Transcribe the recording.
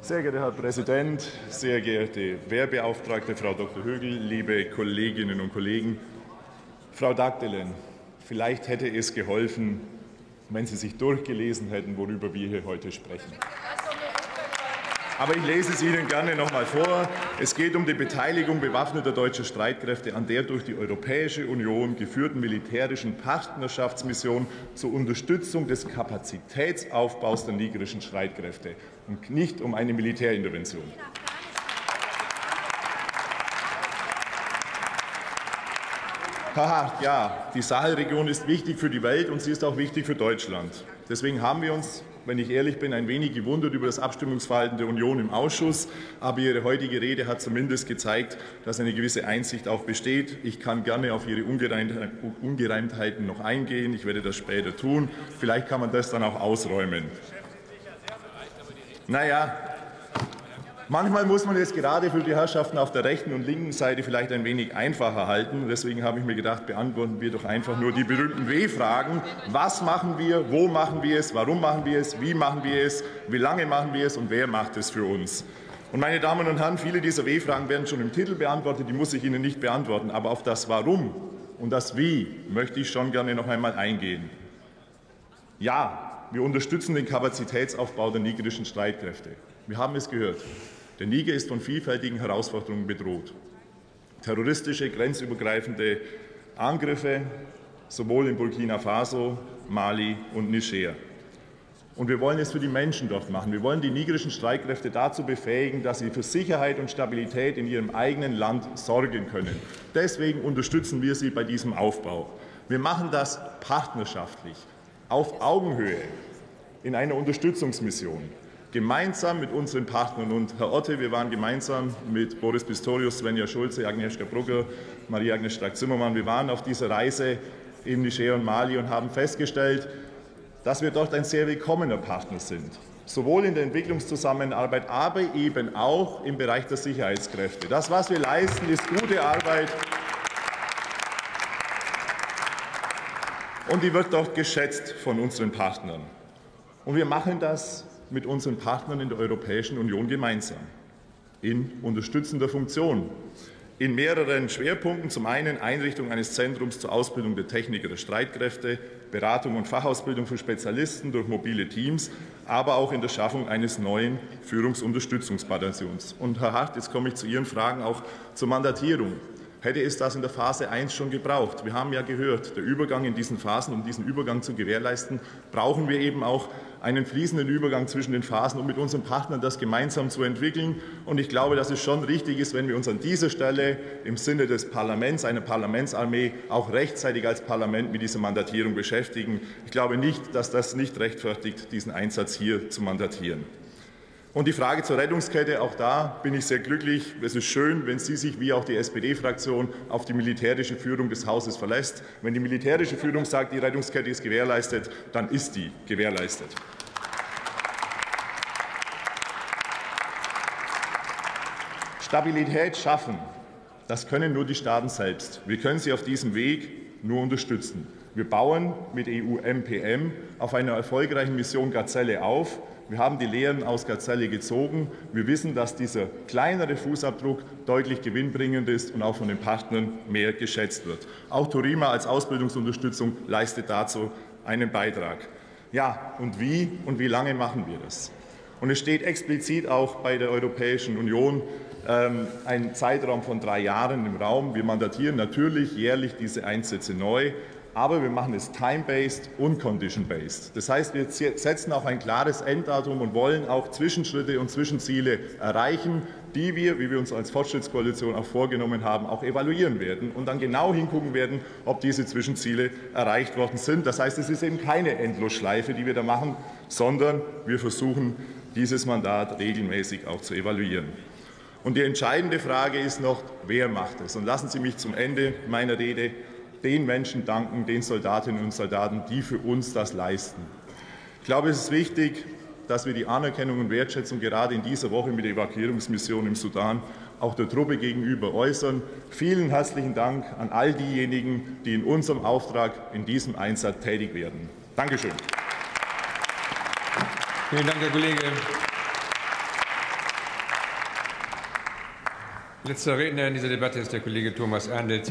Sehr geehrter Herr Präsident, sehr geehrte Wehrbeauftragte Frau Dr. Högel, liebe Kolleginnen und Kollegen, Frau Dagdelen, vielleicht hätte es geholfen, wenn Sie sich durchgelesen hätten, worüber wir hier heute sprechen. Aber ich lese es Ihnen gerne noch einmal vor. Es geht um die Beteiligung bewaffneter deutscher Streitkräfte an der durch die Europäische Union geführten militärischen Partnerschaftsmission zur Unterstützung des Kapazitätsaufbaus der nigerischen Streitkräfte und nicht um eine Militärintervention. Haha, ja, die Sahelregion ist wichtig für die Welt und sie ist auch wichtig für Deutschland. Deswegen haben wir uns wenn ich ehrlich bin, ein wenig gewundert über das Abstimmungsverhalten der Union im Ausschuss. Aber Ihre heutige Rede hat zumindest gezeigt, dass eine gewisse Einsicht auch besteht. Ich kann gerne auf Ihre Ungereimtheiten noch eingehen. Ich werde das später tun. Vielleicht kann man das dann auch ausräumen. Naja, Manchmal muss man es gerade für die Herrschaften auf der rechten und linken Seite vielleicht ein wenig einfacher halten. Deswegen habe ich mir gedacht, beantworten wir doch einfach nur die berühmten W-Fragen. Was machen wir? Wo machen wir es? Warum machen wir es? Wie machen wir es? Wie lange machen wir es? Und wer macht es für uns? Und meine Damen und Herren, viele dieser W-Fragen werden schon im Titel beantwortet. Die muss ich Ihnen nicht beantworten. Aber auf das Warum und das Wie möchte ich schon gerne noch einmal eingehen. Ja, wir unterstützen den Kapazitätsaufbau der nigerischen Streitkräfte. Wir haben es gehört. Der Niger ist von vielfältigen Herausforderungen bedroht. Terroristische, grenzübergreifende Angriffe sowohl in Burkina Faso, Mali und Niger. Und wir wollen es für die Menschen dort machen. Wir wollen die nigerischen Streitkräfte dazu befähigen, dass sie für Sicherheit und Stabilität in ihrem eigenen Land sorgen können. Deswegen unterstützen wir sie bei diesem Aufbau. Wir machen das partnerschaftlich, auf Augenhöhe, in einer Unterstützungsmission gemeinsam mit unseren Partnern. Und Herr Otte, wir waren gemeinsam mit Boris Pistorius, Svenja Schulze, Agnieszka Brugger, Maria Agnes Strack-Zimmermann, wir waren auf dieser Reise in Niger und Mali und haben festgestellt, dass wir dort ein sehr willkommener Partner sind. Sowohl in der Entwicklungszusammenarbeit, aber eben auch im Bereich der Sicherheitskräfte. Das, was wir leisten, ist gute Arbeit. Und die wird dort geschätzt von unseren Partnern. Und wir machen das mit unseren Partnern in der Europäischen Union gemeinsam in unterstützender Funktion. In mehreren Schwerpunkten. Zum einen Einrichtung eines Zentrums zur Ausbildung der Techniker der Streitkräfte, Beratung und Fachausbildung für Spezialisten durch mobile Teams, aber auch in der Schaffung eines neuen Führungsunterstützungsbataillons. Und Herr Hart, jetzt komme ich zu Ihren Fragen auch zur Mandatierung hätte es das in der Phase 1 schon gebraucht. Wir haben ja gehört, der Übergang in diesen Phasen, um diesen Übergang zu gewährleisten, brauchen wir eben auch einen fließenden Übergang zwischen den Phasen, um mit unseren Partnern das gemeinsam zu entwickeln. Und ich glaube, dass es schon richtig ist, wenn wir uns an dieser Stelle im Sinne des Parlaments, einer Parlamentsarmee, auch rechtzeitig als Parlament mit dieser Mandatierung beschäftigen. Ich glaube nicht, dass das nicht rechtfertigt, diesen Einsatz hier zu mandatieren. Und die Frage zur Rettungskette, auch da bin ich sehr glücklich. Es ist schön, wenn Sie sich wie auch die SPD-Fraktion auf die militärische Führung des Hauses verlässt. Wenn die militärische Führung sagt, die Rettungskette ist gewährleistet, dann ist die gewährleistet. Stabilität schaffen, das können nur die Staaten selbst. Wir können sie auf diesem Weg nur unterstützen. Wir bauen mit EU-MPM auf einer erfolgreichen Mission Gazelle auf. Wir haben die Lehren aus Gazelle gezogen. Wir wissen, dass dieser kleinere Fußabdruck deutlich gewinnbringend ist und auch von den Partnern mehr geschätzt wird. Auch Turima als Ausbildungsunterstützung leistet dazu einen Beitrag. Ja, und wie und wie lange machen wir das? Und es steht explizit auch bei der Europäischen Union ähm, ein Zeitraum von drei Jahren im Raum. Wir mandatieren natürlich jährlich diese Einsätze neu aber wir machen es time-based und condition-based. Das heißt, wir setzen auch ein klares Enddatum und wollen auch Zwischenschritte und Zwischenziele erreichen, die wir, wie wir uns als Fortschrittskoalition auch vorgenommen haben, auch evaluieren werden und dann genau hingucken werden, ob diese Zwischenziele erreicht worden sind. Das heißt, es ist eben keine Endlosschleife, die wir da machen, sondern wir versuchen, dieses Mandat regelmäßig auch zu evaluieren. Und die entscheidende Frage ist noch, wer macht es? Und lassen Sie mich zum Ende meiner Rede den Menschen danken, den Soldatinnen und Soldaten, die für uns das leisten. Ich glaube, es ist wichtig, dass wir die Anerkennung und Wertschätzung gerade in dieser Woche mit der Evakuierungsmission im Sudan auch der Truppe gegenüber äußern. Vielen herzlichen Dank an all diejenigen, die in unserem Auftrag in diesem Einsatz tätig werden. Dankeschön. Vielen Dank, Herr Kollege. Letzter Redner in dieser Debatte ist der Kollege Thomas Erndl.